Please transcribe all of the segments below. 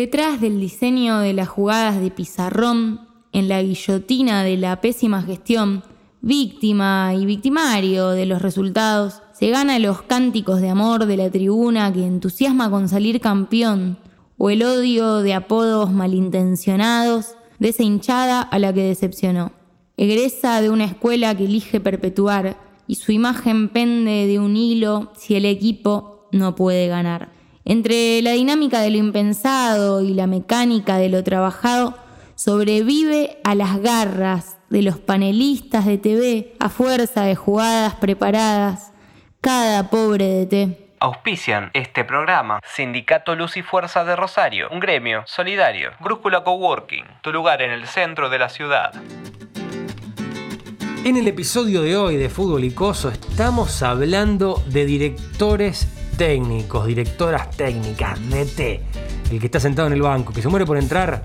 Detrás del diseño de las jugadas de pizarrón, en la guillotina de la pésima gestión, víctima y victimario de los resultados, se gana los cánticos de amor de la tribuna que entusiasma con salir campeón, o el odio de apodos malintencionados de esa hinchada a la que decepcionó. Egresa de una escuela que elige perpetuar y su imagen pende de un hilo si el equipo no puede ganar. Entre la dinámica de lo impensado y la mecánica de lo trabajado, sobrevive a las garras de los panelistas de TV a fuerza de jugadas preparadas, cada pobre DT. Auspician este programa Sindicato Luz y Fuerza de Rosario, un gremio solidario. Grúscula Coworking, tu lugar en el centro de la ciudad. En el episodio de hoy de Fútbol y Coso estamos hablando de directores técnicos, directoras técnicas, DT. El que está sentado en el banco, que se muere por entrar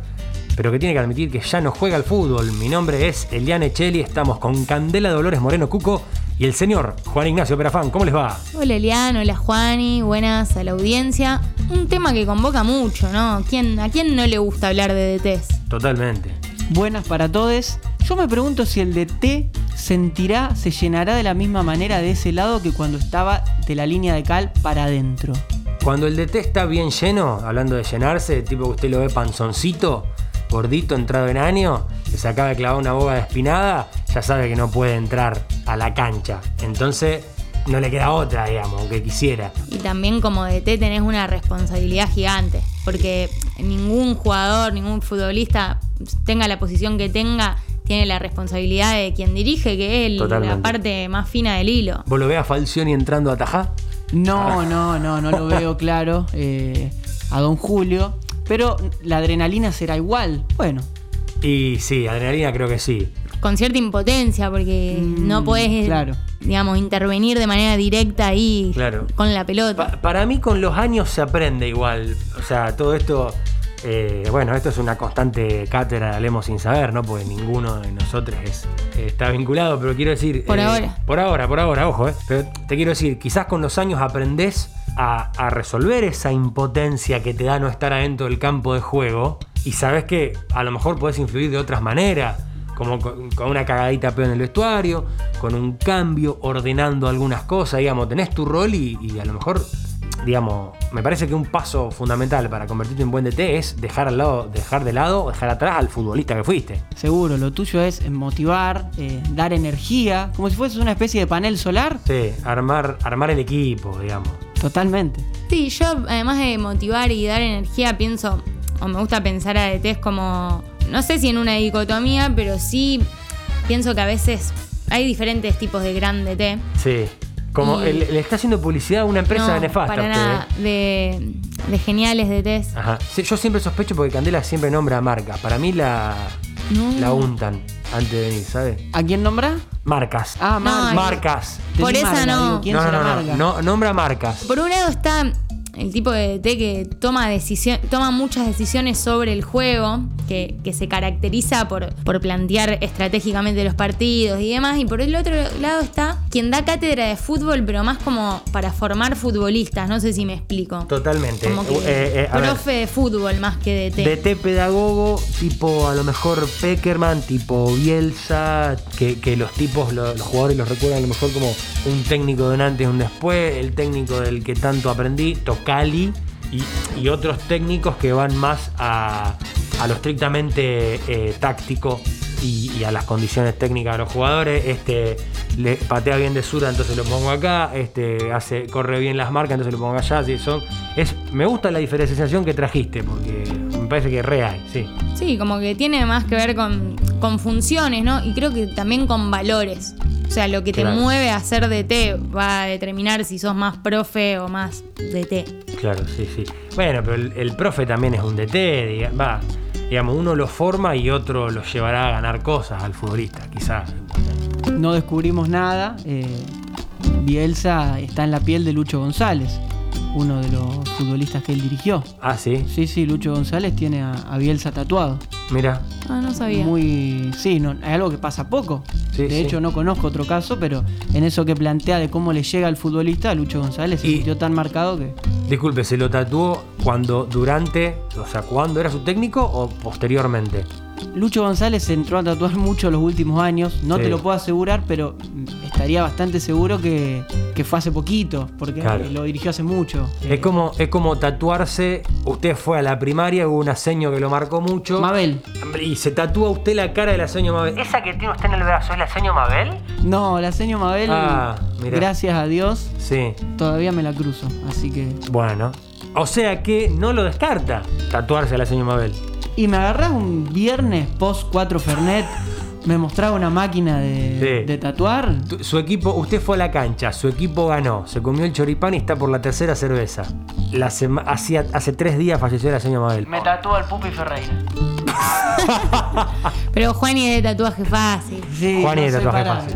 pero que tiene que admitir que ya no juega al fútbol. Mi nombre es Eliane Cheli, estamos con Candela Dolores Moreno Cuco y el señor Juan Ignacio Perafán. ¿Cómo les va? Hola Elian, hola Juani, buenas a la audiencia. Un tema que convoca mucho, ¿no? ¿Quién, ¿A quién no le gusta hablar de DTs? Totalmente. Buenas para todos. Yo me pregunto si el DT sentirá, se llenará de la misma manera de ese lado que cuando estaba de la línea de cal para adentro. Cuando el DT está bien lleno, hablando de llenarse, tipo que usted lo ve panzoncito, gordito entrado en año, que se acaba de clavar una boga de espinada, ya sabe que no puede entrar a la cancha. Entonces no le queda otra, digamos, aunque quisiera. Y también como DT tenés una responsabilidad gigante, porque ningún jugador, ningún futbolista, tenga la posición que tenga, tiene la responsabilidad de quien dirige, que es la parte más fina del hilo. ¿Vos lo ves a Falcioni entrando a Tajá? No, no, no, no lo veo claro. Eh, a Don Julio. Pero la adrenalina será igual. Bueno. Y sí, adrenalina creo que sí. Con cierta impotencia, porque mm, no podés, digamos, intervenir de manera directa ahí con la pelota. para mí con los años se aprende igual. O sea, todo esto... Eh, bueno, esto es una constante cátedra, hablemos sin saber, ¿no? Porque ninguno de nosotros está vinculado, pero quiero decir... Por eh, ahora. Por ahora, por ahora, ojo, ¿eh? Pero te quiero decir, quizás con los años aprendés a, resolver esa impotencia que te da no estar adentro del campo de juego y sabes que a lo mejor puedes influir de otras maneras, como con, una cagadita peor en el vestuario, con un cambio, ordenando algunas cosas, digamos, tenés tu rol y, a lo mejor, digamos, me parece que un paso fundamental para convertirte en buen DT es dejar al lado, dejar de lado, dejar atrás al futbolista que fuiste. Seguro, lo tuyo es motivar, eh, dar energía, como si fueses una especie de panel solar. Sí, armar, armar el equipo, digamos. Totalmente. Sí, yo además de motivar y dar energía, pienso, o me gusta pensar a DTs como, no sé si en una dicotomía, pero sí pienso que a veces hay diferentes tipos de gran DT. Sí. Como le está haciendo publicidad a una empresa no, nefasta. Para nada, de, de, geniales DTs. Ajá. yo siempre sospecho porque Candela siempre nombra marca. Para mí la, la untan antes de venir, ¿sabes? ¿A quién nombra? Marcas. Ah, marcas. Por esa no. ¿Quién no, no, no, no, nombra marcas. Por un lado está el tipo de té que toma, decisión, toma muchas decisiones sobre el juego, que, se caracteriza por, por plantear estratégicamente los partidos y demás. Y por el otro lado está quien da cátedra de fútbol, pero más como para formar futbolistas. No sé si me explico. Totalmente. Como que eh, eh, profe de fútbol más que. De té pedagogo, tipo a lo mejor Peckerman, tipo Bielsa, que, los tipos, los, jugadores los recuerdan a lo mejor como un técnico de un antes y un después, el técnico del que tanto aprendí. Cali y, otros técnicos que van más a, lo estrictamente eh, táctico y, a las condiciones técnicas de los jugadores. Este le patea bien de sura, entonces lo pongo acá. Este hace, corre bien las marcas, entonces lo pongo allá. son, es, me gusta la diferenciación que trajiste, porque me parece que es real, sí. Sí, como que tiene más que ver con, con funciones, ¿no? Y creo que también con valores. O sea, lo que te mueve a ser DT va a determinar si sos más profe o más DT. Claro, sí, sí. Bueno, pero el, profe también es un DT, va. Digamos, uno lo forma y otro lo llevará a ganar cosas al futbolista, quizás. No descubrimos nada. Eh, Bielsa está en la piel de Lucho González uno de los futbolistas que él dirigió. Ah, sí. Sí, sí, Lucho González tiene a, Bielsa tatuado. Mira. Ah, no sabía. Muy. Sí, no, es algo que pasa poco. de hecho, no conozco otro caso, pero en eso que plantea de cómo le llega al futbolista, Lucho González se sintió tan marcado que. Disculpe, ¿se lo tatuó cuando, durante, o sea, cuando era su técnico o posteriormente? Lucho González entró a tatuar mucho los últimos años, no Sí. te lo puedo asegurar, pero estaría bastante seguro que, que fue hace poquito, porque Claro. lo dirigió hace mucho. Es como, es como tatuarse, usted fue a la primaria, hubo una seño que lo marcó mucho. Mabel. Y se tatúa usted la cara de la seño Mabel. ¿Esa que tiene usted en el brazo es la seño Mabel? No, la señor Mabel, Ah, gracias a Dios, Sí. todavía me la cruzo, así que... Bueno. O sea que no lo descarta tatuarse a la seño Mabel. Y me agarrás un viernes post 4 Fernet, me mostraba una máquina de, Sí. de tatuar. Tu- Su equipo, usted fue a la cancha, su equipo ganó, se comió el choripán y está por la tercera cerveza. La sema- hacía- hace tres días falleció la señora Mabel. tatúa el Pupi Ferreira. Pero Juani es de tatuaje fácil. Sí, Juan y no de tatuaje fácil.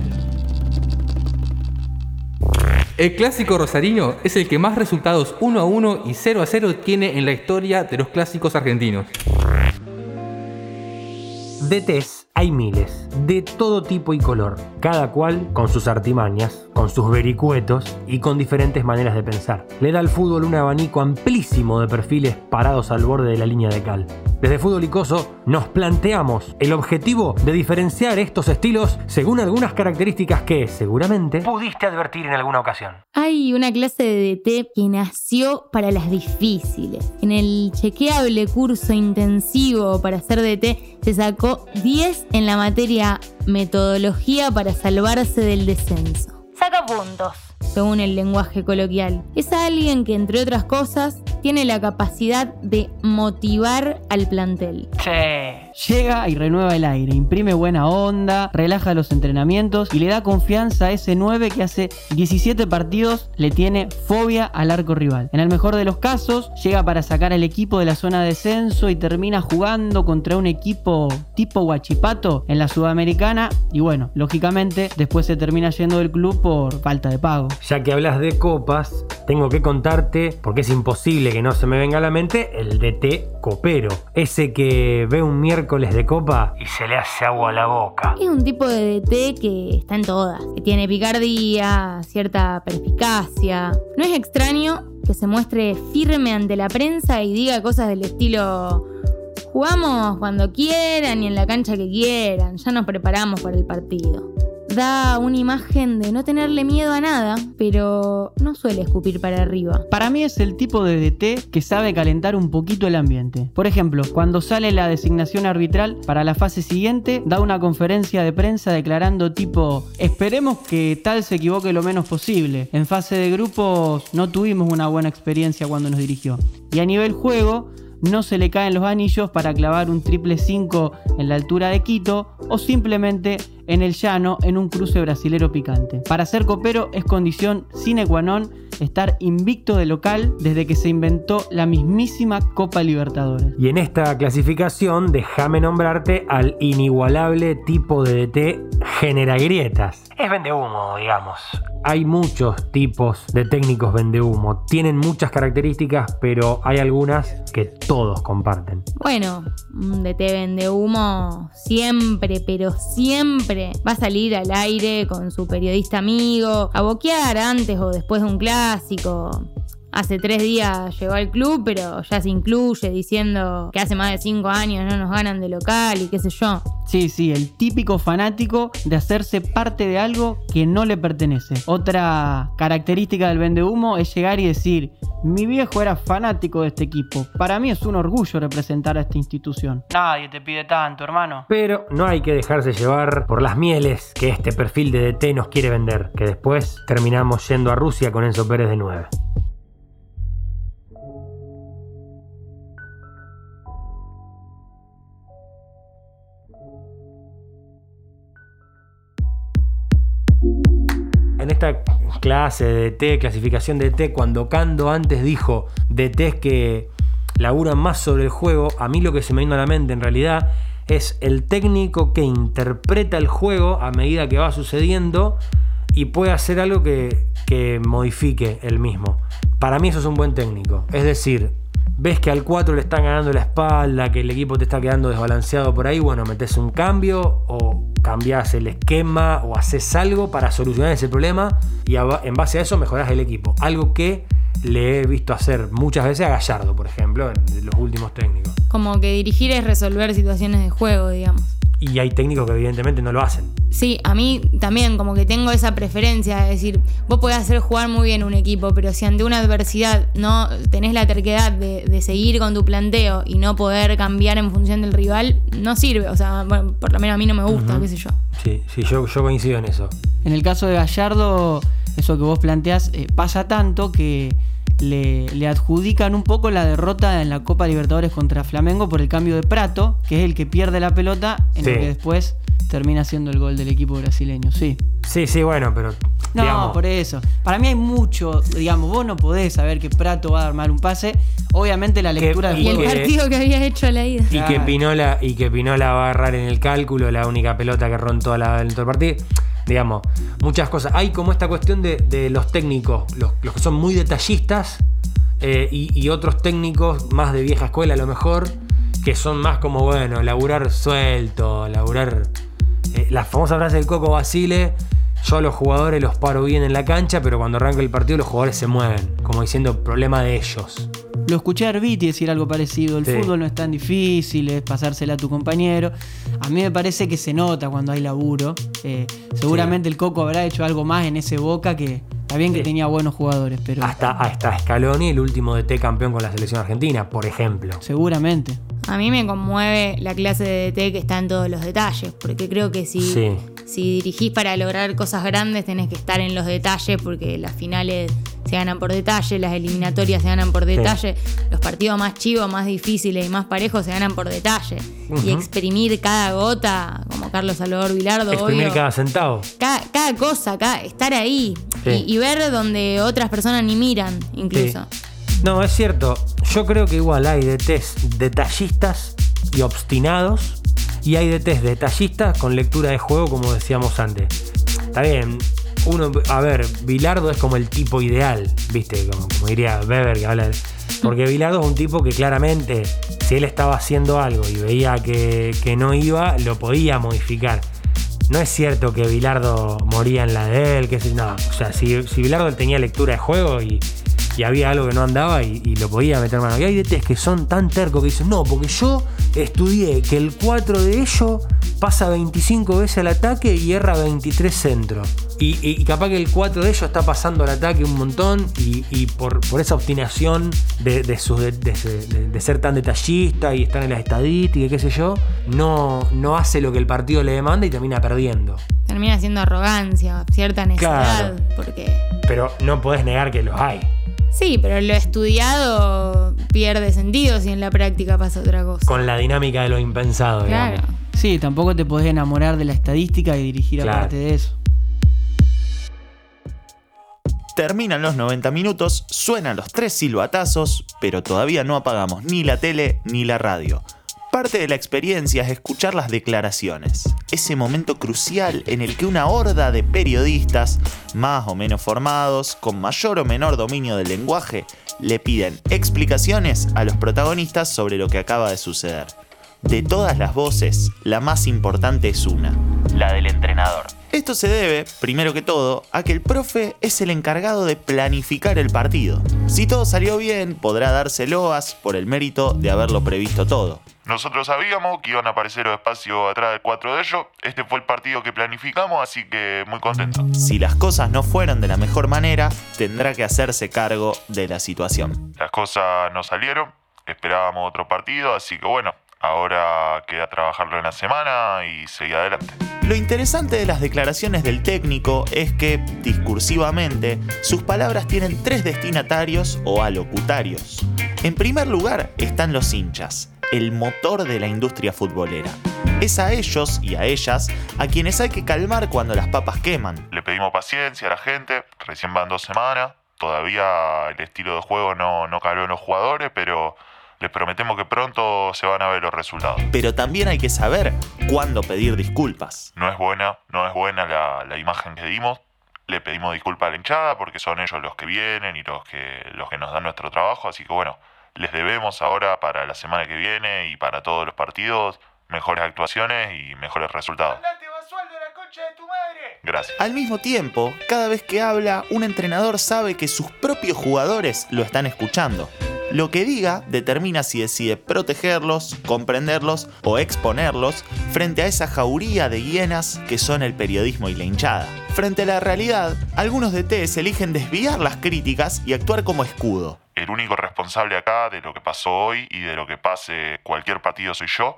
El clásico rosarino es el que más resultados 1 a 1 y 0 a 0 tiene en la historia de los clásicos argentinos. DTs hay miles, de todo tipo y color, cada cual con sus artimañas, con sus vericuetos y con diferentes maneras de pensar. Le da al fútbol un abanico amplísimo de perfiles parados al borde de la línea de cal. Desde Fútbol Icoso nos planteamos el objetivo de diferenciar estos estilos según algunas características que seguramente pudiste advertir en alguna ocasión. Hay una clase de DT que nació para las difíciles. En el chequeable curso intensivo para hacer DT se sacó 10 en la materia metodología para salvarse del descenso. Saca puntos. Según el lenguaje coloquial. Es alguien que, entre otras cosas, tiene la capacidad de motivar al plantel. Llega y renueva el aire, imprime buena onda, relaja los entrenamientos y le da confianza a ese 9 que hace 17 partidos le tiene fobia al arco rival. En el mejor de los casos, llega para sacar al equipo de la zona de descenso y termina jugando contra un equipo tipo Huachipato en la Sudamericana y bueno, lógicamente después se termina yendo del club por falta de pago. Ya que hablas de copas, tengo que contarte, porque es imposible que no se me venga a la mente, el DT copero. Ese que ve un miércoles de copa y se le hace agua a la boca. Es un tipo de DT que está en todas, que tiene picardía, cierta perspicacia. No es extraño que se muestre firme ante la prensa y diga cosas del estilo jugamos cuando quieran y en la cancha que quieran, ya nos preparamos para el partido. Da una imagen de no tenerle miedo a nada, pero no suele escupir para arriba. Para mí es el tipo de DT que sabe calentar un poquito el ambiente. Por ejemplo, cuando sale la designación arbitral para la fase siguiente, da una conferencia de prensa declarando tipo, esperemos que tal se equivoque lo menos posible. En fase de grupos no tuvimos una buena experiencia cuando nos dirigió. Y a nivel juego, no se le caen los anillos para clavar un triple 5 en la altura de Quito o simplemente en el llano en un cruce brasilero picante. Para ser copero es condición sine qua non estar invicto de local desde que se inventó la mismísima Copa Libertadores. Y en esta clasificación, déjame nombrarte al inigualable tipo de DT genera grietas. Es vende humo, digamos. Hay muchos tipos de técnicos vende humo. Tienen muchas características, pero hay algunas que todos comparten. Bueno, un DT vende humo siempre, pero siempre va a salir al aire con su periodista amigo, a boquear antes o después de un clásico. Hace tres días llegó al club, pero ya se incluye diciendo que hace más de cinco años no nos ganan de local y qué sé yo. Sí, sí, el típico fanático de hacerse parte de algo que no le pertenece. Otra característica del vende humo es llegar y decir, mi viejo era fanático de este equipo. Para mí es un orgullo representar a esta institución. Nadie te pide tanto, hermano. Pero no hay que dejarse llevar por las mieles que este perfil de DT nos quiere vender, que después terminamos yendo a Rusia con Enzo Pérez de 9. En esta clase de DT, clasificación de DT, cuando Cando antes dijo DTs que laburan más sobre el juego, a mí lo que se me vino a la mente en realidad es el técnico que interpreta el juego a medida que va sucediendo y puede hacer algo que, que modifique el mismo. Para mí eso es un buen técnico. Es decir, ves que al 4 le están ganando la espalda, que el equipo te está quedando desbalanceado por ahí, bueno, metes un cambio o cambias el esquema o haces algo para solucionar ese problema y en base a eso mejorás el equipo. Algo que le he visto hacer muchas veces a Gallardo, por ejemplo, de los últimos técnicos. Como que dirigir es resolver situaciones de juego, digamos. Y hay técnicos que evidentemente no lo hacen. Sí, a mí también como que tengo esa preferencia, es decir, vos podés hacer jugar muy bien un equipo, pero si ante una adversidad no tenés la terquedad de, de seguir con tu planteo y no poder cambiar en función del rival, no sirve. O sea, bueno, por lo menos a mí no me gusta, qué sé yo. Sí, sí, yo, yo coincido en eso. En el caso de Gallardo, eso que vos planteás eh, pasa tanto que le, le adjudican un poco la derrota en la Copa Libertadores contra Flamengo por el cambio de Prato, que es el que pierde la pelota, en Sí. lo que después termina siendo el gol del equipo brasileño. Sí. Sí, sí, bueno, pero. No, digamos, por eso. Para mí hay mucho, digamos, vos no podés saber que Prato va a armar un pase. Obviamente la Que- lectura del y Y el juego. que- partido que había hecho a la ida. Y que Claro. Pinola, y que Pinola va a agarrar en el cálculo la única pelota que en toda la, en todo el partido. Digamos, muchas cosas. Hay como esta cuestión de, de los técnicos, los, que son muy detallistas, eh, y, y otros técnicos más de vieja escuela a lo mejor, que son más como, bueno, laburar suelto, laburar. eh, la famosa frase del Coco Basile. Yo a los jugadores los paro bien en la cancha, pero cuando arranca el partido los jugadores se mueven, como diciendo problema de ellos. Lo escuché a Arbiti decir algo parecido. El Sí. fútbol no es tan difícil, es pasársela a tu compañero. A mí me parece que se nota cuando hay laburo. Eh, seguramente el Coco habrá hecho algo más en ese Boca que está bien que Sí. tenía buenos jugadores, pero Hasta, hasta Scaloni, el último DT campeón con la selección argentina, por ejemplo. seguramente. A mí me conmueve la clase de DT que está en todos los detalles, porque creo que si, Sí. si dirigís para lograr cosas grandes tenés que estar en los detalles, porque las finales se ganan por detalle, las eliminatorias se ganan por detalle, los partidos más chivos, más difíciles y más parejos se ganan por detalle. Y exprimir cada gota, como Carlos Salvador Vilardo, Exprimir obvio. cada centavo. Cada, cada cosa, cada- estar ahí Sí. y, y ver donde otras personas ni miran, incluso. No, es cierto. Yo creo que igual hay DTs detallistas y obstinados. Y hay DTs detallistas con lectura de juego, como decíamos antes. Está bien. Uno, a ver, Bilardo es como el tipo ideal, ¿viste? Como, como diría Weber, que habla de- Porque Bilardo es un tipo que claramente, si él estaba haciendo algo y veía que, que no iba, lo podía modificar. No es cierto que Bilardo moría en la de él, que si no. O sea, si, si Bilardo tenía lectura de juego y, y había algo que no andaba y, y lo podía meter mano. Y hay DTs que son tan tercos que dicen, no, porque yo estudié que el 4 de ellos pasa 25 veces al ataque y erra 23 centros. Y, capaz que el 4 de ellos está pasando al ataque un montón y, y por, por esa obstinación de, de, sus- de- de- de- de ser tan detallista y estar en las estadísticas y qué sé yo, no, no hace lo que el partido le demanda y termina perdiendo. Termina siendo arrogancia, cierta necedad, Claro. porque... Pero no podés negar que los hay. Sí, pero lo estudiado pierde sentido si en la práctica pasa otra cosa. Con la dinámica de lo impensado, Claro. digamos. Sí, tampoco te podés enamorar de la estadística y dirigir Claro. aparte de eso. Terminan los 90 minutos, suenan los tres silbatazos, pero todavía no apagamos ni la tele ni la radio. Parte de la experiencia es escuchar las declaraciones, ese momento crucial en el que una horda de periodistas, más o menos formados, con mayor o menor dominio del lenguaje, le piden explicaciones a los protagonistas sobre lo que acaba de suceder. De todas las voces, la más importante es una, la del entrenador. Esto se debe, primero que todo, a que el profe es el encargado de planificar el partido. Si todo salió bien, podrá darse loas por el mérito de haberlo previsto todo. Nosotros sabíamos que iban a aparecer los espacios atrás de cuatro de ellos. Este fue el partido que planificamos, así que muy contento. Si las cosas no fueron de la mejor manera, tendrá que hacerse cargo de la situación. Las cosas no salieron, esperábamos otro partido, así que bueno, ahora queda trabajarlo en la semana y seguir adelante. Lo interesante de las declaraciones del técnico es que, discursivamente, sus palabras tienen tres destinatarios o alocutarios. En primer lugar están los hinchas, el motor de la industria futbolera. Es a ellos y a ellas a quienes hay que calmar cuando las papas queman. Le pedimos paciencia a la gente, recién van dos semanas, todavía el estilo de juego no, no caló en los jugadores, pero les prometemos que pronto se van a ver los resultados. Pero también hay que saber cuándo pedir disculpas. No es buena, no es buena la, la imagen que dimos. Le pedimos disculpas a la hinchada porque son ellos los que vienen y los que, los que nos dan nuestro trabajo. Así que bueno, les debemos ahora para la semana que viene y para todos los partidos mejores actuaciones y mejores resultados. Gracias. Al mismo tiempo, cada vez que habla, un entrenador sabe que sus propios jugadores lo están escuchando. Lo que diga determina si decide protegerlos, comprenderlos o exponerlos frente a esa jauría de hienas que son el periodismo y la hinchada. Frente a la realidad, algunos DTs eligen desviar las críticas y actuar como escudo. El único responsable acá de lo que pasó hoy y de lo que pase cualquier partido soy yo.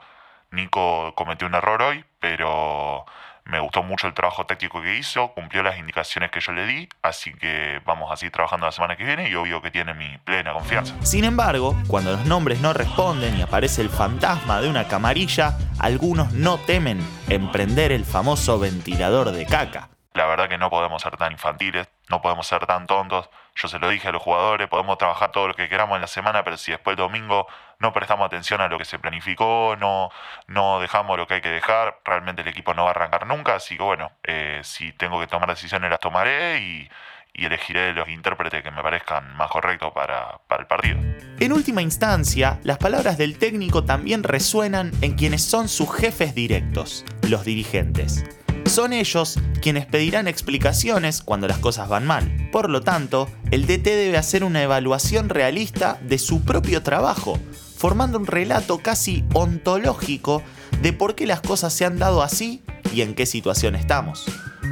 Nico cometió un error hoy, pero me gustó mucho el trabajo táctico que hizo, cumplió las indicaciones que yo le di, así que vamos a seguir trabajando la semana que viene y obvio que tiene mi plena confianza. Sin embargo, cuando los nombres no responden y aparece el fantasma de una camarilla, algunos no temen emprender el famoso ventilador de caca. La verdad que no podemos ser tan infantiles, no podemos ser tan tontos. Yo se lo dije a los jugadores, podemos trabajar todo lo que queramos en la semana, pero si después el domingo no prestamos atención a lo que se planificó, no, dejamos lo que hay que dejar, realmente el equipo no va a arrancar nunca. Así que bueno, eh, si tengo que tomar decisiones las tomaré y, y elegiré los intérpretes que me parezcan más correctos para el partido. En última instancia, las palabras del técnico también resuenan en quienes son sus jefes directos, los dirigentes. Son ellos quienes pedirán explicaciones cuando las cosas van mal. Por lo tanto, el DT debe hacer una evaluación realista de su propio trabajo, formando un relato casi ontológico de por qué las cosas se han dado así y en qué situación estamos.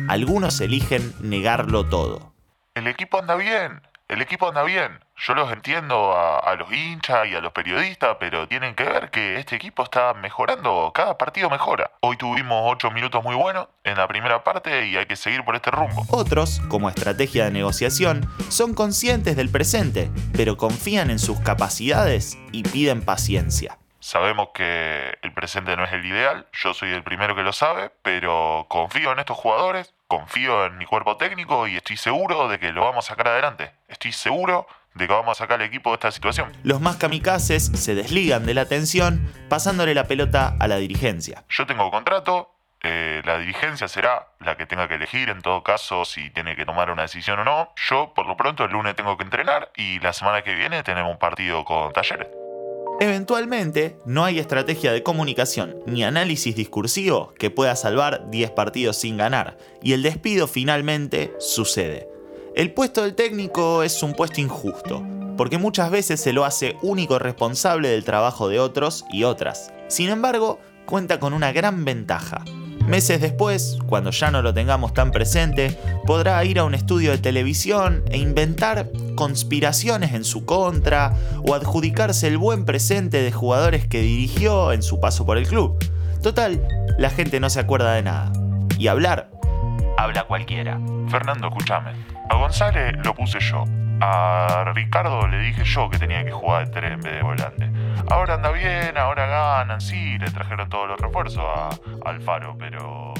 Algunos eligen negarlo todo. El equipo anda bien, el equipo anda bien. Yo los entiendo a, a los hinchas y a los periodistas, pero tienen que ver que este equipo está mejorando, cada partido mejora. Hoy tuvimos 8 minutos muy buenos en la primera parte y hay que seguir por este rumbo. Otros, como estrategia de negociación, son conscientes del presente, pero confían en sus capacidades y piden paciencia. Sabemos que el presente no es el ideal, yo soy el primero que lo sabe, pero confío en estos jugadores, confío en mi cuerpo técnico y estoy seguro de que lo vamos a sacar adelante. Estoy seguro de que vamos a sacar al equipo de esta situación. Los más kamikazes se desligan de la tensión pasándole la pelota a la dirigencia. Yo tengo contrato, eh, la dirigencia será la que tenga que elegir en todo caso si tiene que tomar una decisión o no. Yo por lo pronto el lunes tengo que entrenar y la semana que viene tenemos un partido con talleres. Eventualmente, no hay estrategia de comunicación ni análisis discursivo que pueda salvar 10 partidos sin ganar, y el despido finalmente sucede. El puesto del técnico es un puesto injusto, porque muchas veces se lo hace único responsable del trabajo de otros y otras. Sin embargo, cuenta con una gran ventaja. Meses después, cuando ya no lo tengamos tan presente, podrá ir a un estudio de televisión e inventar conspiraciones en su contra o adjudicarse el buen presente de jugadores que dirigió en su paso por el club. Total, la gente no se acuerda de nada. Y hablar, habla cualquiera. Fernando, escúchame. A González lo puse yo. A Ricardo le dije yo que tenía que jugar de tres en vez de volante. Ahora anda bien, ahora ganan, sí, le trajeron todos los refuerzos a, Alfaro, pero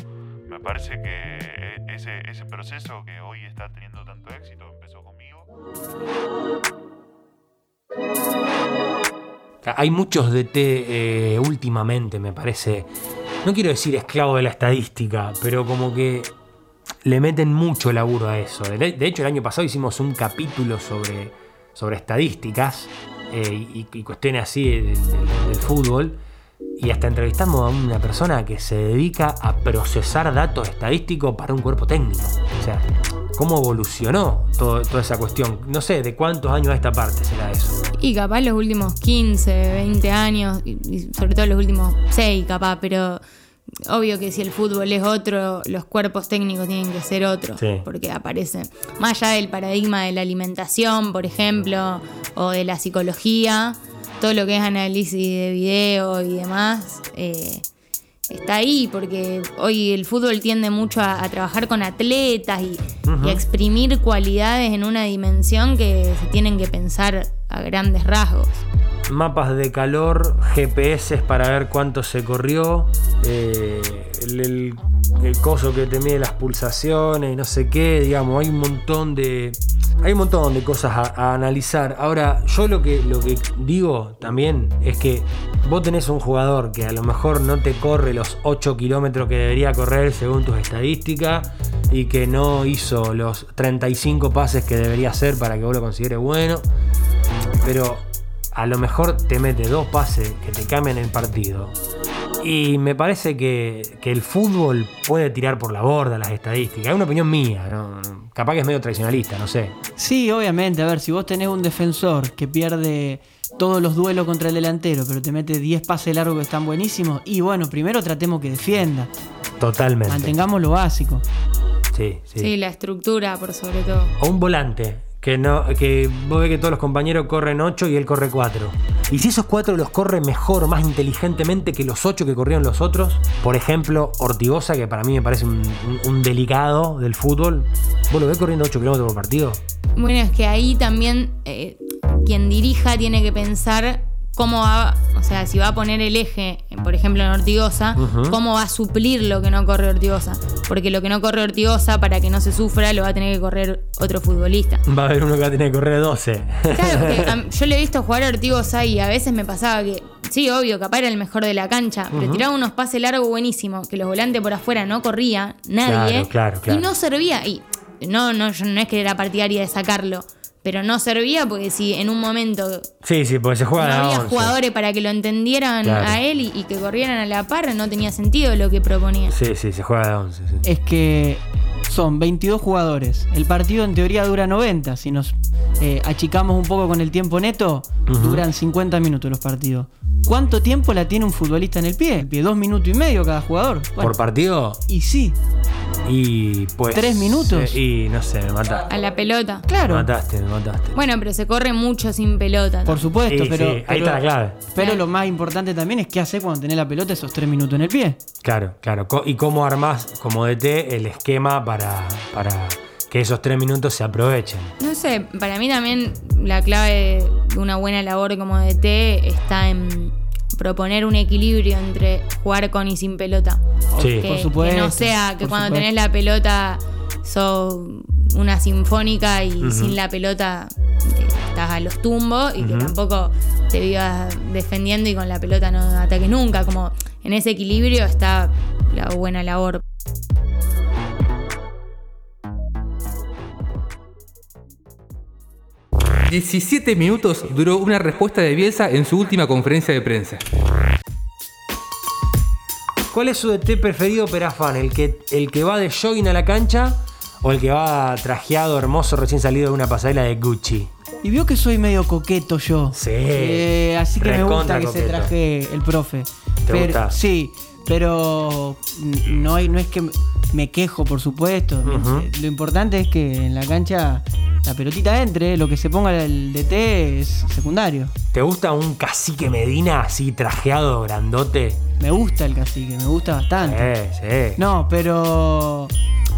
me parece que ese, ese proceso que hoy está teniendo tanto éxito empezó conmigo. Hay muchos DT eh, últimamente, me parece. No quiero decir esclavo de la estadística, pero como que le meten mucho laburo a eso. De, hecho, el año pasado hicimos un capítulo sobre, sobre estadísticas eh, y, cuestiones así del, fútbol. Y hasta entrevistamos a una persona que se dedica a procesar datos estadísticos para un cuerpo técnico. O sea, ¿cómo evolucionó toda esa cuestión? No sé, ¿de cuántos años a esta parte será eso? Y capaz los últimos 15, 20 años, y sobre todo los últimos 6 capaz, pero obvio que si el fútbol es otro, los cuerpos técnicos tienen que ser otros, Sí. porque aparecen, más allá del paradigma de la alimentación, por ejemplo, o de la psicología, todo lo que es análisis de video y demás, eh, está ahí, porque hoy el fútbol tiende mucho a, a trabajar con atletas y, y a exprimir cualidades en una dimensión que se tienen que pensar a grandes rasgos. Mapas de calor, GPS para ver cuánto se corrió, eh, el, coso que te mide las pulsaciones, no sé qué, digamos, hay un montón de. Hay un montón de cosas a, a analizar. Ahora, yo lo que, lo que digo también es que vos tenés un jugador que a lo mejor no te corre los 8 kilómetros que debería correr según tus estadísticas y que no hizo los 35 pases que debería hacer para que vos lo consideres bueno. Pero a lo mejor te mete dos pases que te cambian el partido. Y me parece que, que el fútbol puede tirar por la borda las estadísticas. Es una opinión mía, ¿no? No, capaz que es medio tradicionalista, no sé. Sí, obviamente. A ver, si vos tenés un defensor que pierde todos los duelos contra el delantero, pero te mete 10 pases largos que están buenísimos, y bueno, primero tratemos que defienda. Totalmente. Mantengamos lo básico. Sí, sí. Sí, la estructura por sobre todo. O un volante. Que no, que vos ves que todos los compañeros corren 8 y él corre 4. Y si esos 4 los corre mejor, más inteligentemente que los 8 que corrieron los otros, por ejemplo, Ortigosa, que para mí me parece un, delicado del fútbol, ¿vos lo ves corriendo 8 kilómetros por partido? Bueno, es que ahí también eh, quien dirija tiene que pensar cómo va, o sea, si va a poner el eje, por ejemplo, en Ortigosa, cómo va a suplir lo que no corre Ortigosa. Porque lo que no corre Ortigosa, para que no se sufra, lo va a tener que correr otro futbolista. Va a haber uno que va a tener que correr 12. Claro, am, yo le he visto jugar a Ortigosa y a veces me pasaba que, sí, obvio, capaz era el mejor de la cancha, pero tiraba unos pases largos buenísimos, que los volantes por afuera no corría nadie. Claro, claro, claro. Y no servía. Y no, no, yo no es que era partidaria de sacarlo, pero no servía porque si en un momento Sí, sí, porque se juega no a había 11. jugadores para que lo entendieran Claro. a él y, y que corrieran a la par, no tenía sentido lo que proponía. Sí, sí, se juega de 11. sí. Es que son 22 jugadores. El partido en teoría dura 90. Si nos eh, achicamos un poco con el tiempo neto, duran 50 minutos los partidos. ¿Cuánto tiempo la tiene un futbolista en el pie? El pie, dos minutos y medio cada jugador. Bueno, Por partido y sí, y pues. ¿Tres minutos? eh, Y no sé, me mataste. A la pelota. Me claro. mataste, me mataste. Bueno, pero se corre mucho sin pelota. Por supuesto, Sí, pero, sí, ahí pero- está la clave. Pero lo más importante también es qué hacer cuando tenés la pelota esos tres minutos en el pie. Claro, claro. Y cómo armás como DT el esquema para, para que esos tres minutos se aprovechen. No sé, para mí también la clave de una buena labor como DT está en proponer un equilibrio entre jugar con y sin pelota. Sí. Que, Por supuesto, que no sea que cuando supuesto. tenés la pelota sos una sinfónica y sin la pelota eh, estás a los tumbos y que tampoco te vivas defendiendo y con la pelota no ataques nunca. Como en ese equilibrio está la buena labor. 17 minutos duró una respuesta de Bielsa en su última conferencia de prensa. ¿Cuál es su DT preferido, Perafán? ¿El que, ¿El que va de jogging a la cancha o el que va trajeado, hermoso, recién salido de una pasarela de Gucci? Y vio que soy medio coqueto yo. Sí. Eh, así que me gusta que se traje el profe. ¿Te Pero- gusta? Sí, pero no, hay, no es que me quejo, por supuesto. Lo importante es que en la cancha la pelotita entre, lo que se ponga el DT es secundario. ¿Te gusta un cacique Medina así trajeado, grandote? Me gusta el cacique, me gusta bastante. Sí, sí. No, pero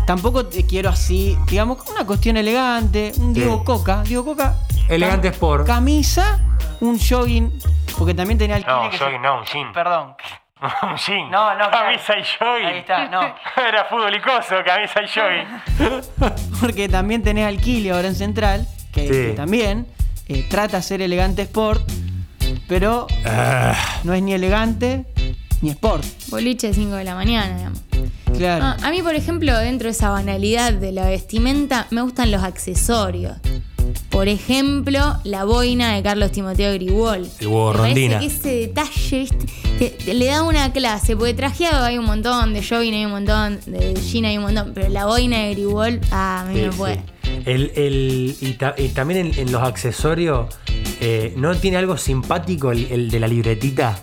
tampoco te quiero así, digamos, una cuestión elegante, un Diego Sí. Coca, Diego Coca. Elegante cam- sport. Camisa, un jogging, porque también tenía el No, se- jogging no, un jean. Perdón. un jean. No, no, Camisa y jogging. Ahí está, no. Era fútbol y coso, camisa y jogging. Porque también tenés al Kili ahora en Central, que, Sí. que también eh, trata de ser elegante sport, pero Ah, no es ni elegante ni sport. Boliche 5 de la mañana, digamos. Claro. Ah, a mí, por ejemplo, dentro de esa banalidad de la vestimenta, me gustan los accesorios. Por ejemplo, la boina de Carlos Timoteo Grigol. El huevo Me rondina. que ese detalle te- le da una clase, porque trajeado hay un montón, de jogging hay un montón, de jean hay un montón, pero la boina de Grigol, ah, a mí sí, me sí. puede. El, el- y, ta- y también en, en los accesorios, eh, ¿no tiene algo simpático el, el de la libretita?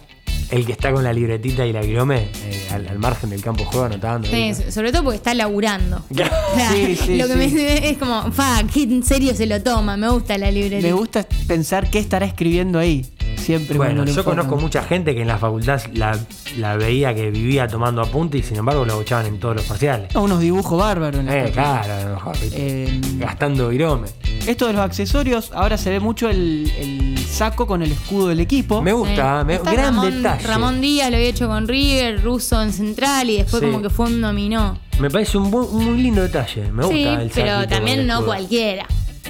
El que está con la libretita y la virome eh, al, al margen del campo de juego anotando. Sí, so- sobre todo porque está laburando. O sea, Sí, sí, lo que me es como, fa, qué en serio se lo toma, me gusta la librería. Me gusta pensar qué estará escribiendo ahí. Siempre Bueno, yo conozco mucha gente que en la facultad la, la veía que vivía tomando apuntes y sin embargo lo echaban en todos los parciales. Ah, unos dibujos bárbaros en la Eh, claro, a lo mejor, ¿viste? Eh, gastando virome. esto de los accesorios, ahora se ve mucho el, el saco con el escudo del equipo. Me gusta, Sí. me, gran Ramón, detalle. Ramón Díaz lo había hecho con River, Russo en Central y después Sí. como que fue un dominó. Me parece un, muy lindo detalle. Me gusta Sí, el pero también no cualquiera.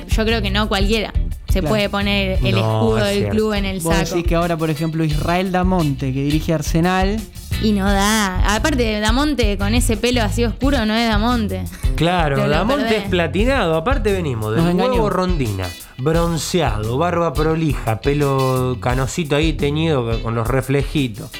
Yo creo que no cualquiera se Claro. puede poner el No, escudo es del cierto. club en el Vos saco. decís que ahora, por ejemplo, Israel Damonte, que dirige Arsenal, Y no da. Aparte de Damonte con ese pelo así oscuro no es Damonte. Claro, Damonte perdés. es platinado. Aparte venimos del huevo rondina, bronceado, barba prolija, pelo canosito ahí teñido con los reflejitos.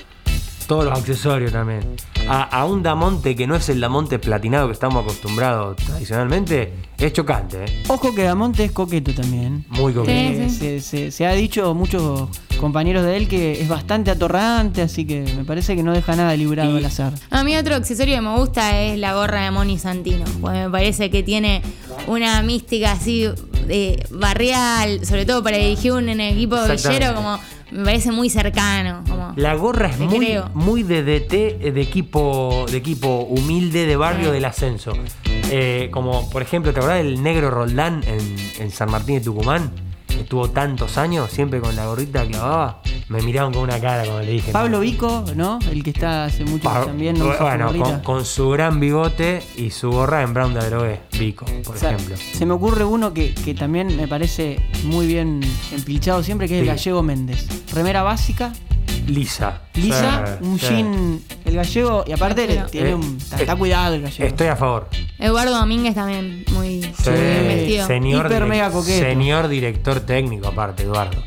Todos los accesorios también. A, a un Damonte que no es el Damonte platinado que estamos acostumbrados tradicionalmente, es chocante, ¿eh? Ojo que Damonte es coqueto también. Muy coqueto. Sí, sí. Se, se- se ha dicho muchos compañeros de él que es bastante atorrante, así que me parece que no deja nada librado al azar. A mí otro accesorio que me gusta es la gorra de Moni Santino, porque me parece que tiene una mística así eh, barrial, sobre todo para dirigir un equipo villero, como me parece muy cercano. Como, La gorra es muy, creo. muy de DT, eh, de equipo, de equipo humilde de barrio Sí. del ascenso. Eh, como por ejemplo, ¿te acordás del negro Roldán en, en San Martín de Tucumán? Estuvo tantos años, siempre con la gorrita clavaba. Me miraban con una cara cuando le dije. Pablo. Vico, ¿no? El que está hace mucho Pa- también. no bueno, con, con su gran bigote y su gorra en Brown de Adrogué, Vico, por O sea, ejemplo. Se me ocurre uno que, que también me parece muy bien empilchado siempre, que es Sí. el gallego Méndez. Remera básica, Lisa. lisa, Sí, un sí. jean, el gallego, y aparte le- Gallego. tiene Eh, un. Está, eh, está cuidado el gallego. Estoy a favor. Eduardo Domínguez también, muy Sí, bien vestido. señor, Hiper direc- mega coqueto. señor director técnico, aparte, Eduardo.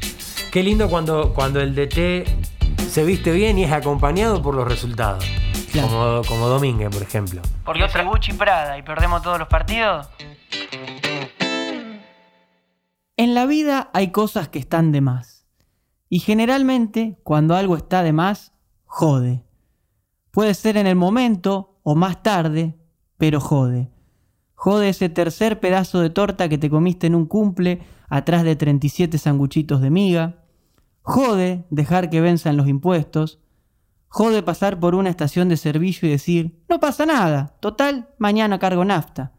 Qué lindo cuando, cuando el DT se viste bien y es acompañado por los resultados. Claro. Como, como Domínguez, por ejemplo. Porque es Gucci Prada y perdemos todos los partidos. En la vida hay cosas que están de más. Y generalmente, cuando algo está de más, jode. Puede ser en el momento o más tarde, pero jode. Jode ese tercer pedazo de torta que te comiste en un cumple atrás de 37 sanguchitos de miga. Jode dejar que venzan los impuestos. Jode pasar por una estación de servicio y decir, no pasa nada, total, mañana cargo nafta.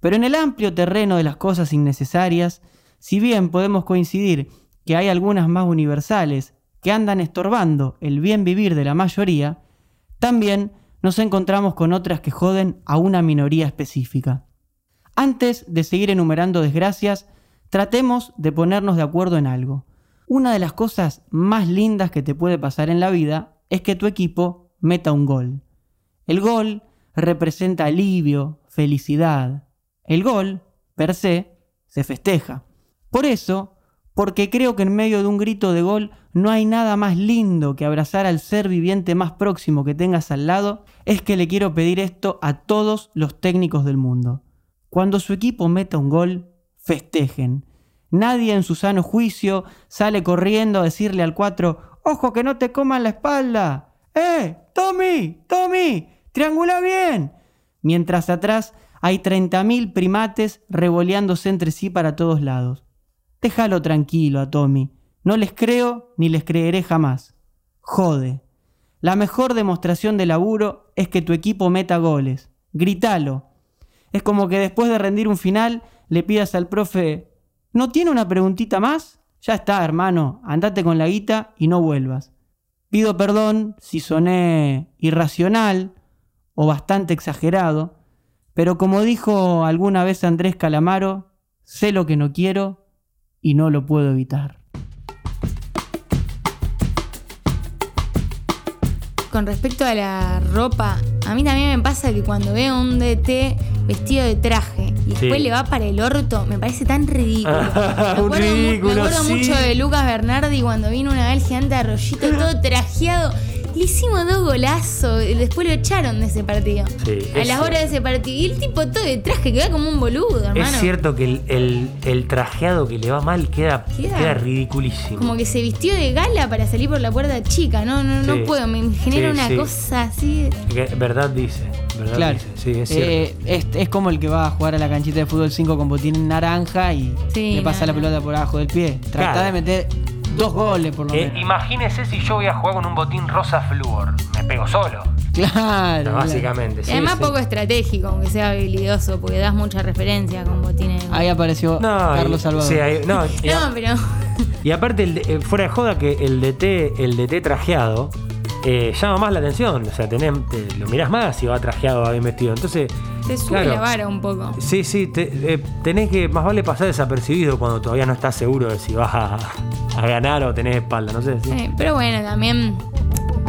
Pero en el amplio terreno de las cosas innecesarias, si bien podemos coincidir que hay algunas más universales que andan estorbando el bien vivir de la mayoría, también nos encontramos con otras que joden a una minoría específica. Antes de seguir enumerando desgracias, tratemos de ponernos de acuerdo en algo. Una de las cosas más lindas que te puede pasar en la vida es que tu equipo meta un gol. El gol representa alivio, felicidad. El gol, per se, se festeja. Por eso, porque creo que en medio de un grito de gol no hay nada más lindo que abrazar al ser viviente más próximo que tengas al lado, es que le quiero pedir esto a todos los técnicos del mundo. Cuando su equipo meta un gol, festejen. Nadie en su sano juicio sale corriendo a decirle al 4, ojo que no te coman la espalda. ¡Eh! ¡Tommy! ¡Tommy! ¡Triangula bien! Mientras atrás hay 30.000 primates revoleándose entre sí para todos lados. Déjalo tranquilo a Tommy. No les creo ni les creeré jamás. Jode. La mejor demostración de laburo es que tu equipo meta goles. Gritalo. Es como que después de rendir un final le pidas al profe, ¿no tiene una preguntita más? Ya está, hermano, andate con la guita y no vuelvas. Pido perdón si soné irracional o bastante exagerado, pero como dijo alguna vez Andrés Calamaro, sé lo que no quiero y no lo puedo evitar. Con respecto a la ropa, a mí también me pasa que cuando veo a un DT vestido de traje y después Sí. le va para el orto, me parece tan ridículo. me acuerdo, mu- ridículo, me acuerdo sí. mucho de Lucas Bernardi cuando vino una vez gigante de arroyito todo trajeado. Le hicimos dos golazos y después lo echaron de ese partido. Sí, a las horas de ese partido. Y el tipo todo de traje queda como un boludo, hermano. Es cierto que el, el- el trajeado que le va mal queda, Queda- queda ridiculísimo. Como que se vistió de gala para salir por la puerta chica. No, no, Sí. no puedo. Me genera Sí, una sí. cosa así. Que- verdad dice. Verdad Claro. dice. Sí, es cierto. Eh, es, es como el que va a jugar a la canchita de fútbol 5 con botín naranja y Sí, le pasa la pelota por abajo del pie. Trata Claro. de meter dos goles por lo Eh, menos. imagínese si yo voy a jugar con un botín rosa flúor. Me pego solo. Claro. claro. básicamente. Y sí, además sí. poco estratégico, aunque sea habilidoso, porque das mucha referencia con botines. Ahí apareció No, Carlos Salvador. sí, ahí- no, pero. y aparte, el de- eh, fuera de joda, que el DT, el DT trajeado eh, llama más la atención. O sea, tenés, te- lo mirás más si va trajeado, va bien vestido. Entonces, Te sube Claro. la vara un poco. sí, sí, te- eh, tenés que más vale pasar desapercibido cuando todavía no estás seguro de si vas a, a ganar o tenés espalda. No sé. sí. Pero bueno, también,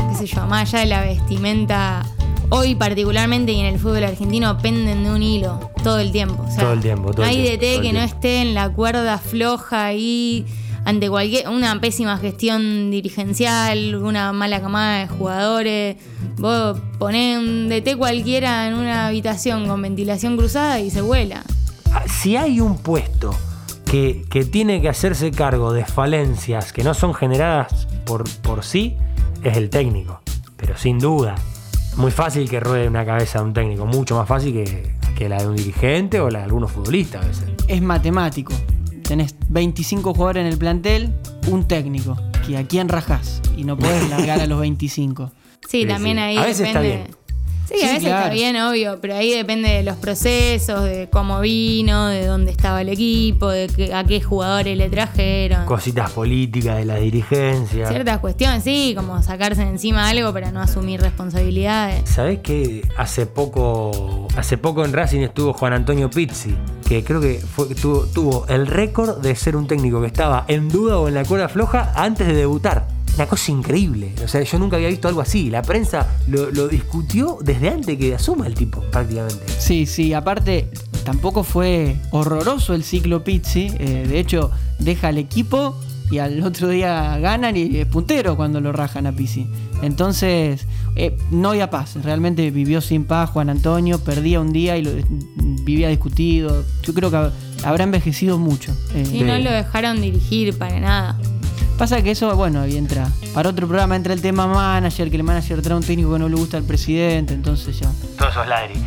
qué sé yo, más allá de la vestimenta, hoy particularmente y en el fútbol argentino penden de un hilo todo el tiempo. O sea, Todo el tiempo, todo no hay DT que no esté en la cuerda floja ahí ante cualquier una pésima gestión dirigencial, una mala camada de jugadores, vos ponés un DT cualquiera en una habitación con ventilación cruzada y se vuela. Ah, Si hay un puesto que, que tiene que hacerse cargo de falencias que no son generadas por, por sí, es el técnico. Pero sin duda, muy fácil que ruede una cabeza de un técnico, mucho más fácil que, que la de un dirigente o la de algunos futbolistas a veces. Es matemático. Tenés 25 jugadores en el plantel, un técnico. Que a quién rajás y no podés largar a los 25. Sí, Sí, también sí. ahí A veces está bien. Sí, a veces está bien, obvio, pero ahí depende de los procesos, de cómo vino, de dónde estaba el equipo, de qué- a qué jugadores le trajeron. Cositas políticas de la dirigencia. Ciertas cuestiones, sí, como sacarse de encima algo para no asumir responsabilidades. ¿Sabés que hace poco, hace poco en Racing estuvo Juan Antonio Pizzi? Que creo que fue, tuvo, tuvo el récord de ser un técnico que estaba en duda o en la cola floja antes de debutar. Una cosa increíble. O sea, yo nunca había visto algo así. La prensa lo, lo discutió desde antes que asuma el tipo, prácticamente. Sí, sí, aparte tampoco fue horroroso el ciclo Pizzi. eh, de hecho, deja al equipo y al otro día ganan y es puntero cuando lo rajan a Pizzi. Entonces, eh, no había paz. Realmente vivió sin paz Juan Antonio, perdía un día y lo, vivía discutido. Yo creo que habrá envejecido mucho. eh, Y no lo dejaron dirigir para nada. Pasa que eso, bueno, ahí entra. Para otro programa entra el tema manager, que el manager trae un técnico que no le gusta al presidente, entonces ya. Todos esos ladris.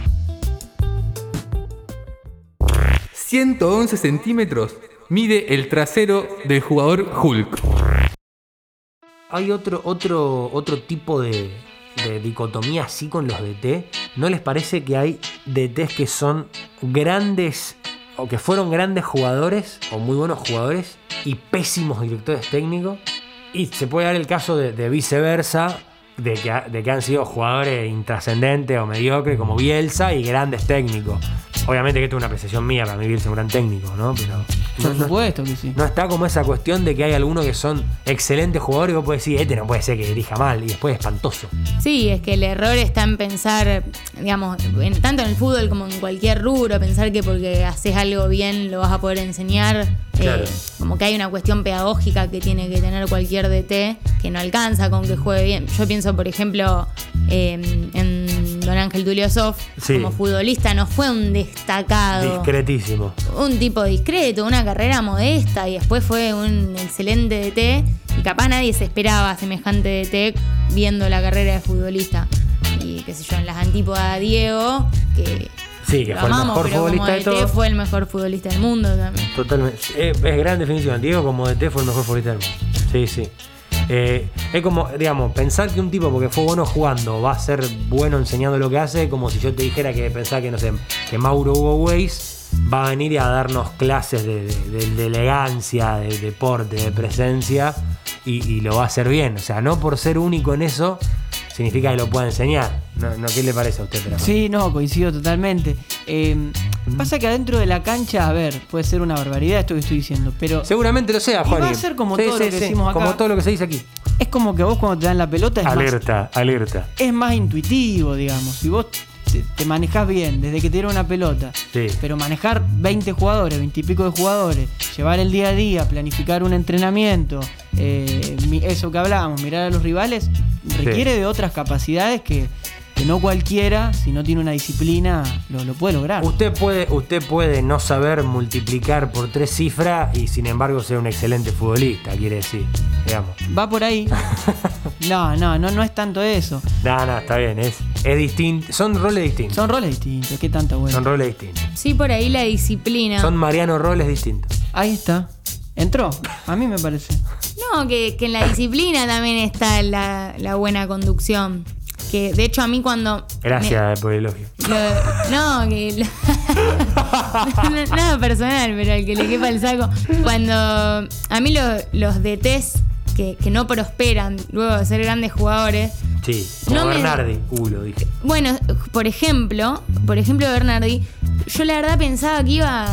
111 centímetros mide el trasero del jugador Hulk. Hay otro, otro, otro tipo de, de dicotomía así con los DT. ¿No les parece que hay DTs que son grandes o que fueron grandes jugadores o muy buenos jugadores y pésimos directores técnicos? Y se puede dar el caso de, de viceversa, de que, de que han sido jugadores intrascendentes o mediocres como Bielsa y grandes técnicos. Obviamente que esto es una apreciación mía, para mí Bielsa es un gran técnico, ¿no? Pero Por no- supuesto que sí. no está como esa cuestión de que hay algunos que son excelentes jugadores y vos podés decir, este no puede ser que dirija mal y después es espantoso. Sí, es que el error está en pensar, digamos, en- tanto en el fútbol como en cualquier rubro, pensar que porque haces algo bien lo vas a poder enseñar. eh, Claro. como que hay una cuestión pedagógica que tiene que tener cualquier DT que no alcanza con que juegue bien. Yo pienso, por ejemplo, eh, en Don Ángel Tulio Sof, Sí. como futbolista no fue un destacado Discretísimo. un tipo discreto, una carrera modesta y después fue un excelente DT y capaz nadie se esperaba semejante DT viendo la carrera de futbolista. Y qué sé yo, en las antípodas de Diego, que Sí, que lo fue el mejor futbolista de todos. fue el mejor futbolista del mundo también. Totalmente. Eh, Es, gran definición. Diego como DT fue el mejor futbolista del mundo. Sí, sí. Eh, es como, digamos, pensar que un tipo porque fue bueno jugando va a ser bueno enseñando lo que hace, como si yo te dijera que pensar que, no sé, que Mauro Hugo Weiss va a venir a darnos clases de, de- elegancia, de deporte, de presencia, y lo va a hacer bien. O sea, no por ser único en eso, significa que lo pueda enseñar. No, no, ¿Qué le parece a usted, Perafán? Sí, no, coincido totalmente. Eh, pasa que adentro de la cancha, a ver, puede ser una barbaridad esto que estoy diciendo, pero Seguramente lo sea, Y va Juan. a ser como todo lo que decimos acá. Como todo lo que se dice aquí. es como que vos cuando te dan la pelota es, más, Alerta, alerta. es más intuitivo, digamos. Si vos te, manejás bien desde que te dieron una pelota, Sí. pero manejar 20 jugadores, 20 y pico de jugadores, llevar el día a día, planificar un entrenamiento, eh, eso que hablábamos, mirar a los rivales, requiere de otras capacidades que, que no cualquiera, si no tiene una disciplina, lo, lo puede lograr. Usted puede, usted puede no saber multiplicar por tres cifras y sin embargo ser un excelente futbolista, quiere decir. Digamos. Va por ahí. No, no, no, no es tanto eso. No, no, está bien, es, es distinto. Son roles distintos. Son roles distintos, qué tanta Son vuelta. roles distintos. Sí, por ahí la disciplina. Son Mariano roles distintos. Ahí está. Entró, a mí me parece. No, que, que en la disciplina también está la, la buena conducción. Que de hecho a mí cuando... Gracias por el elogio. Lo- no, que. lo- nada personal, pero al que le quepa el saco. Cuando. A mí lo- los DTs que, que no prosperan luego de ser grandes jugadores. Sí, como No me- Bernardi. Uh, lo dije. Bueno, por ejemplo, por ejemplo, Bernardi, yo la verdad pensaba que iba.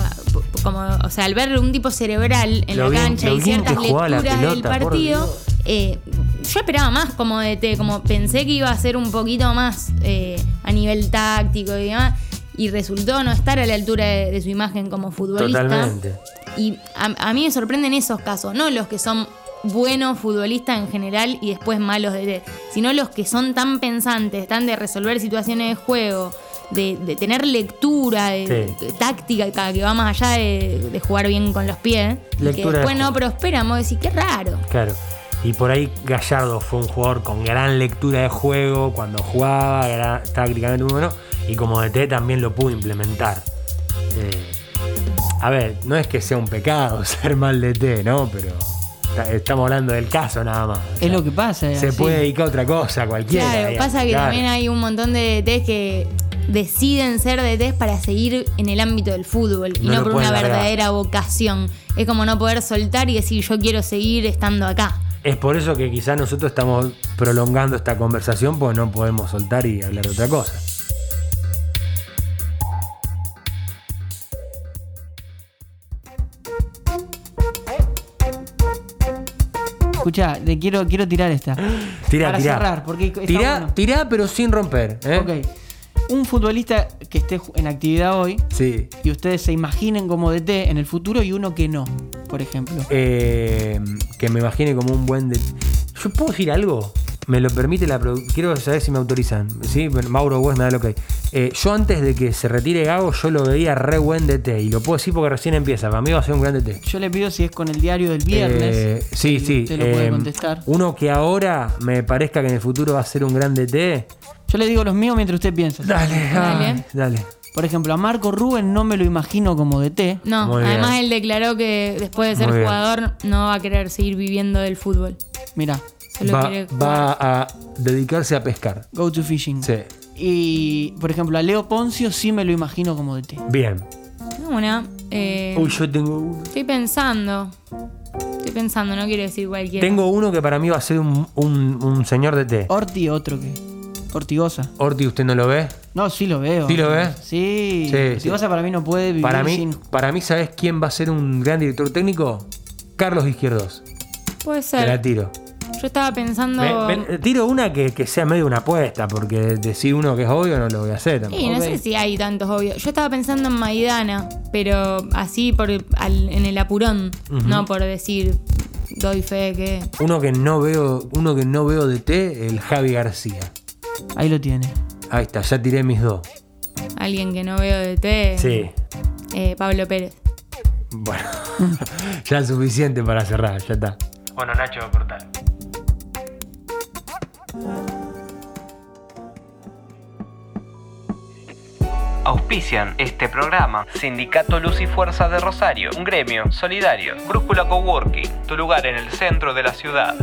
Como, o sea, al ver un tipo cerebral en Lo la bien- cancha y ciertas la lecturas del partido, eh, yo esperaba más como DT, como pensé que iba a ser un poquito más eh, a nivel táctico y demás, y resultó no estar a la altura de, de su imagen como futbolista. Totalmente. Y a, a mí me sorprenden esos casos, no los que son buenos futbolistas en general y después malos de DT, sino los que son tan pensantes, tan de resolver situaciones de juego, de, de tener lectura, de, Sí. de táctica que va más allá de, de jugar bien con los pies, y que de después no vos decís, qué raro. Claro. Y por ahí Gallardo fue un jugador con gran lectura de juego cuando jugaba, era tácticamente muy bueno, y como DT también lo pudo implementar. Eh, a ver, no es que sea un pecado ser mal DT, ¿no? Pero ta- estamos hablando del caso nada más. O Es sea, lo que pasa. Se puede dedicar a otra cosa, cualquiera. Claro, digamos, pasa que claro. también hay un montón de DTs que deciden ser DTs para seguir en el ámbito del fútbol y No por una largar. verdadera vocación. Es como no poder soltar y decir yo quiero seguir estando acá. Es por eso que quizás nosotros estamos prolongando esta conversación porque no podemos soltar y hablar de otra cosa. Escuchá, le quiero, quiero tirar esta. Tirá, Para tirá. cerrar, porque está tirá, bueno. tirá, pero sin romper. ¿eh? Ok. Un futbolista que esté en actividad hoy Sí. y ustedes se imaginen como DT en el futuro y uno que no, por ejemplo. Eh, que me imagine como un buen de. ¿Yo puedo decir algo? Me lo permite la producción. Quiero saber si me autorizan. ¿Sí? Bueno, Mauro West me da lo que hay. yo antes de que se retire Gago, yo lo veía re buen DT. Y lo puedo decir porque recién empieza. Para mí va a ser un gran DT. Yo le pido si es con el diario del viernes. Eh, sí, sí. Usted lo puede eh, contestar. Uno que ahora me parezca que en el futuro va a ser un gran DT. Yo le digo los míos mientras usted piensa. Dale, Dale. ay, dale. Por ejemplo, a Marco Rubén no me lo imagino como DT. No, Muy además bien. él declaró que después de ser Muy bien. jugador no va a querer seguir viviendo del fútbol. Mira, Solo Va, quiere va a dedicarse a pescar. go to fishing. Sí. Y, por ejemplo, a Leo Poncio sí me lo imagino como DT. Bien. Una, eh, Uy, yo tengo uno. estoy pensando. Estoy pensando, no quiero decir cualquiera. Tengo uno que para mí va a ser un, un- un señor DT. Orti, otro que. Ortigosa. Orti, ¿usted no lo ve? No, sí lo veo. ¿Sí lo ve? Sí. Sí, Ortigosa para mí no puede vivir Para mí, sin. para mí, ¿sabes quién va a ser un gran director técnico? Carlos Izquierdos. Puede Te la ser. tiro. Yo estaba pensando. Ven, tiro una que, que sea medio una apuesta, porque decir uno que es obvio no lo voy a hacer. tampoco. Sí, no sé si hay tantos obvios. Yo estaba pensando en Maidana, pero así por al- en el apurón, no por decir doy fe que. Uno que no veo, uno que no veo de T, el Javi García. Ahí lo tiene. Ahí está, ya tiré mis dos. Alguien que no veo de té. Sí. eh, Pablo Pérez. Bueno, ya es suficiente para cerrar, ya está. Bueno, Nacho, cortar. Auspician este programa Sindicato Luz y Fuerza de Rosario, un gremio solidario, Brújula Coworking, tu lugar en el centro de la ciudad.